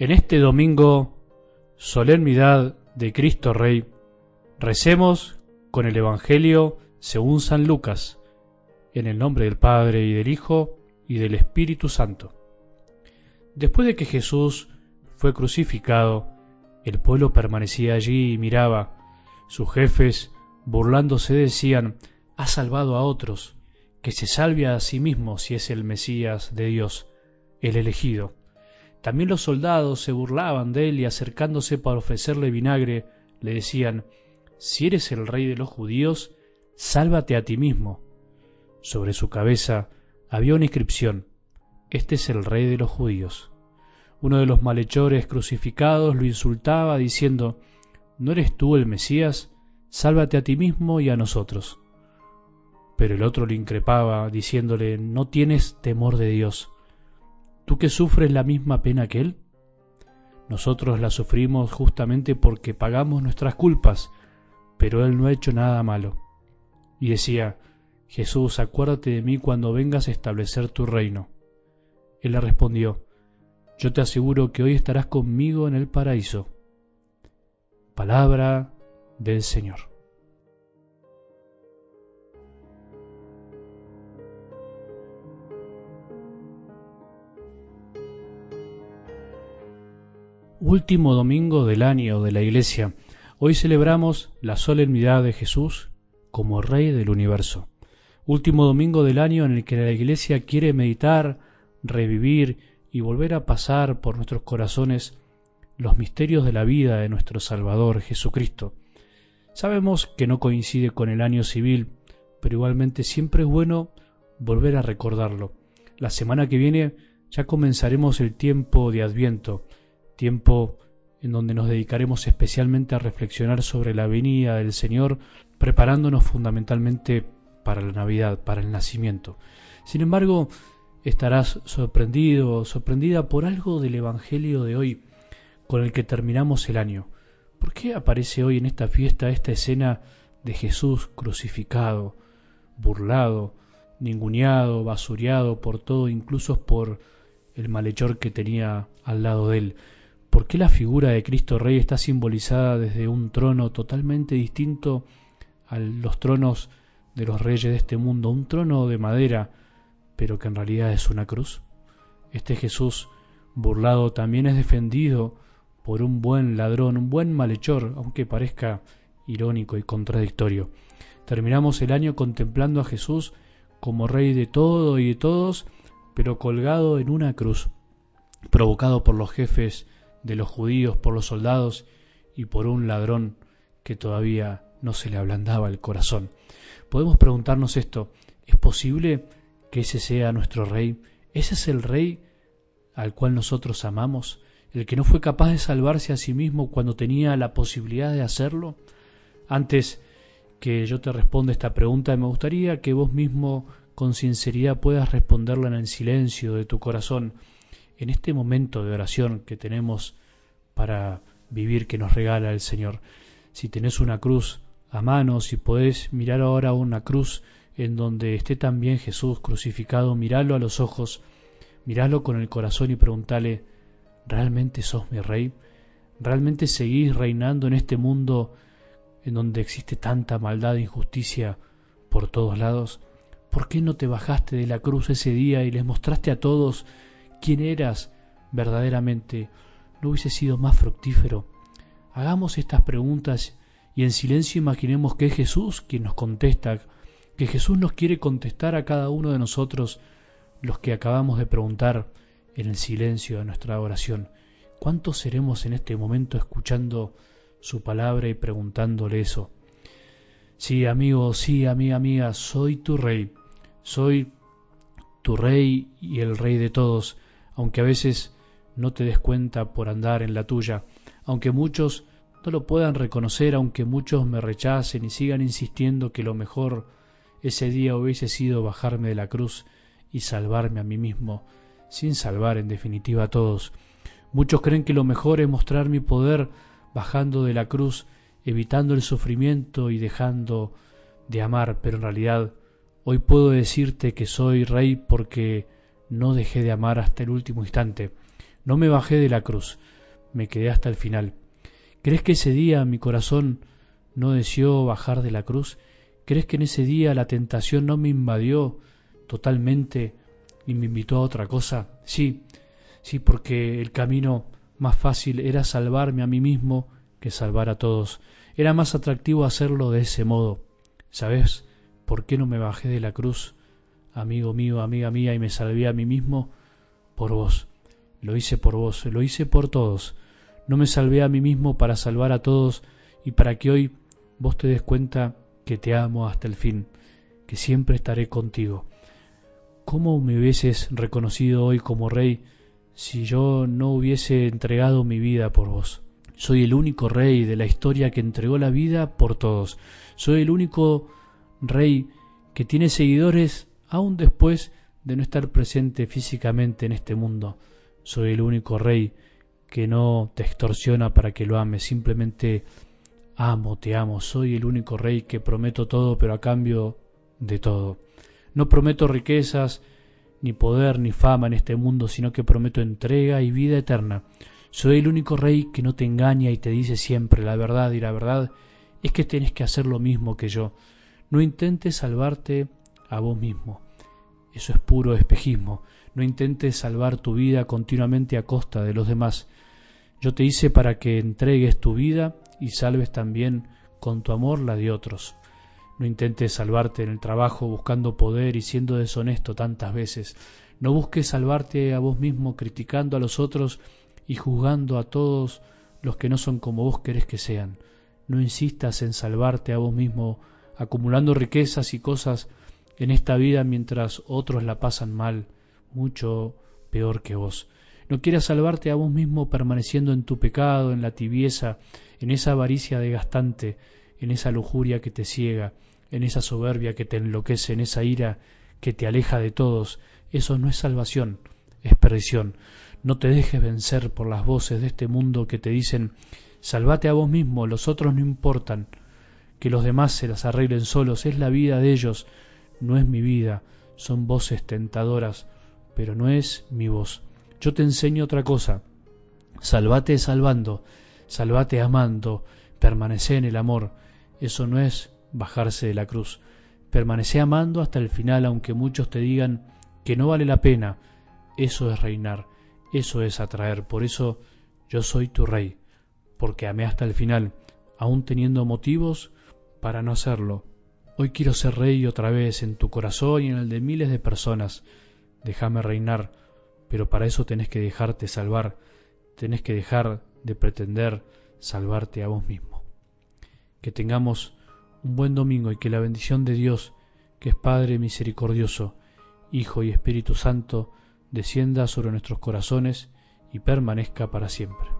En este domingo, solemnidad de Cristo Rey, recemos con el Evangelio según San Lucas, en el nombre del Padre y del Hijo y del Espíritu Santo. Después de que Jesús fue crucificado, el pueblo permanecía allí y miraba. Sus jefes, burlándose, decían, ha salvado a otros, que se salve a sí mismo si es el Mesías de Dios, el elegido. También los soldados se burlaban de él y acercándose para ofrecerle vinagre, le decían, Si eres el rey de los judíos, sálvate a ti mismo. Sobre su cabeza había una inscripción, Este es el rey de los judíos. Uno de los malhechores crucificados lo insultaba diciendo, ¿No eres tú el Mesías? Sálvate a ti mismo y a nosotros. Pero el otro le increpaba, diciéndole, ¿no tienes temor de Dios? ¿Tú que sufres la misma pena que Él? Nosotros la sufrimos justamente porque pagamos nuestras culpas, pero Él no ha hecho nada malo. Y decía, Jesús, acuérdate de mí cuando vengas a establecer tu reino. Él le respondió, Yo te aseguro que hoy estarás conmigo en el paraíso. Palabra del Señor. Último domingo del año de la Iglesia. Hoy celebramos la solemnidad de Jesús como Rey del universo. Último domingo del año en el que la Iglesia quiere meditar, revivir y volver a pasar por nuestros corazones los misterios de la vida de nuestro Salvador Jesucristo. Sabemos que no coincide con el año civil, pero igualmente siempre es bueno volver a recordarlo. La semana que viene ya comenzaremos el tiempo de Adviento, tiempo en donde nos dedicaremos especialmente a reflexionar sobre la venida del Señor, preparándonos fundamentalmente para la Navidad, para el nacimiento. Sin embargo, estarás sorprendido o sorprendida por algo del Evangelio de hoy con el que terminamos el año. ¿Por qué aparece hoy en esta fiesta esta escena de Jesús crucificado, burlado, ninguneado, basureado por todo, incluso por el malhechor que tenía al lado de él? ¿Por qué la figura de Cristo Rey está simbolizada desde un trono totalmente distinto a los tronos de los reyes de este mundo? Un trono de madera, pero que en realidad es una cruz. Este Jesús burlado también es defendido por un buen ladrón, un buen malhechor, aunque parezca irónico y contradictorio. Terminamos el año contemplando a Jesús como Rey de todo y de todos, pero colgado en una cruz, provocado por los jefes de los judíos por los soldados y por un ladrón que todavía no se le ablandaba el corazón. Podemos preguntarnos esto, ¿es posible que ese sea nuestro rey? ¿Ese es el rey al cual nosotros amamos? ¿El que no fue capaz de salvarse a sí mismo cuando tenía la posibilidad de hacerlo? Antes que yo te responda esta pregunta, me gustaría que vos mismo con sinceridad puedas responderla en el silencio de tu corazón en este momento de oración que tenemos para vivir que nos regala el Señor. Si tenés una cruz a mano, si podés mirar ahora una cruz en donde esté también Jesús crucificado, miralo a los ojos, miralo con el corazón y preguntale, ¿realmente sos mi rey? ¿Realmente seguís reinando en este mundo en donde existe tanta maldad e injusticia por todos lados? ¿Por qué no te bajaste de la cruz ese día y les mostraste a todos quién eras verdaderamente, no hubiese sido más fructífero. Hagamos estas preguntas y en silencio imaginemos que es Jesús quien nos contesta, que Jesús nos quiere contestar a cada uno de nosotros los que acabamos de preguntar en el silencio de nuestra oración. ¿Cuántos seremos en este momento escuchando su palabra y preguntándole eso? Sí, amigo, sí, amiga mía, soy tu rey, soy tu rey y el rey de todos aunque a veces no te des cuenta por andar en la tuya, aunque muchos no lo puedan reconocer, aunque muchos me rechacen y sigan insistiendo que lo mejor ese día hubiese sido bajarme de la cruz y salvarme a mí mismo, sin salvar en definitiva a todos. Muchos creen que lo mejor es mostrar mi poder bajando de la cruz, evitando el sufrimiento y dejando de amar, pero en realidad hoy puedo decirte que soy rey porque no dejé de amar hasta el último instante. No me bajé de la cruz, me quedé hasta el final. ¿Crees que ese día mi corazón no deseó bajar de la cruz? ¿Crees que en ese día la tentación no me invadió totalmente y me invitó a otra cosa? Sí, sí, porque el camino más fácil era salvarme a mí mismo que salvar a todos. Era más atractivo hacerlo de ese modo. ¿Sabes por qué no me bajé de la cruz, amigo mío, amiga mía, y me salvé a mí mismo? Por vos. Lo hice por vos, lo hice por todos. No me salvé a mí mismo para salvar a todos y para que hoy vos te des cuenta que te amo hasta el fin, que siempre estaré contigo. ¿Cómo me hubieses reconocido hoy como rey si yo no hubiese entregado mi vida por vos? Soy el único rey de la historia que entregó la vida por todos. Soy el único rey que tiene seguidores aún después de no estar presente físicamente en este mundo. Soy el único rey que no te extorsiona para que lo ames, simplemente amo, te amo, soy el único rey que prometo todo, pero a cambio de todo. No prometo riquezas, ni poder, ni fama en este mundo, sino que prometo entrega y vida eterna. Soy el único rey que no te engaña y te dice siempre la verdad, y la verdad es que tienes que hacer lo mismo que yo. No intentes salvarte a vos mismo. Eso es puro espejismo. No intentes salvar tu vida continuamente a costa de los demás. Yo te hice para que entregues tu vida y salves también con tu amor la de otros. No intentes salvarte en el trabajo buscando poder y siendo deshonesto tantas veces. No busques salvarte a vos mismo criticando a los otros y juzgando a todos los que no son como vos querés que sean. No insistas en salvarte a vos mismo acumulando riquezas y cosas en esta vida mientras otros la pasan mal, mucho peor que vos. No quieras salvarte a vos mismo permaneciendo en tu pecado, en la tibieza, en esa avaricia desgastante, en esa lujuria que te ciega, en esa soberbia que te enloquece, en esa ira que te aleja de todos. Eso no es salvación, es perdición. No te dejes vencer por las voces de este mundo que te dicen salvate a vos mismo, los otros no importan, que los demás se las arreglen solos, es la vida de ellos, no es mi vida, son voces tentadoras, pero no es mi voz. Yo te enseño otra cosa, salvate salvando, salvate amando, permanece en el amor, eso no es bajarse de la cruz, permanece amando hasta el final aunque muchos te digan que no vale la pena, eso es reinar, eso es atraer, por eso yo soy tu rey, porque amé hasta el final, aun teniendo motivos para no hacerlo. Hoy quiero ser rey otra vez en tu corazón y en el de miles de personas. Déjame reinar, pero para eso tenés que dejarte salvar, tenés que dejar de pretender salvarte a vos mismo. Que tengamos un buen domingo y que la bendición de Dios, que es Padre misericordioso, Hijo y Espíritu Santo, descienda sobre nuestros corazones y permanezca para siempre.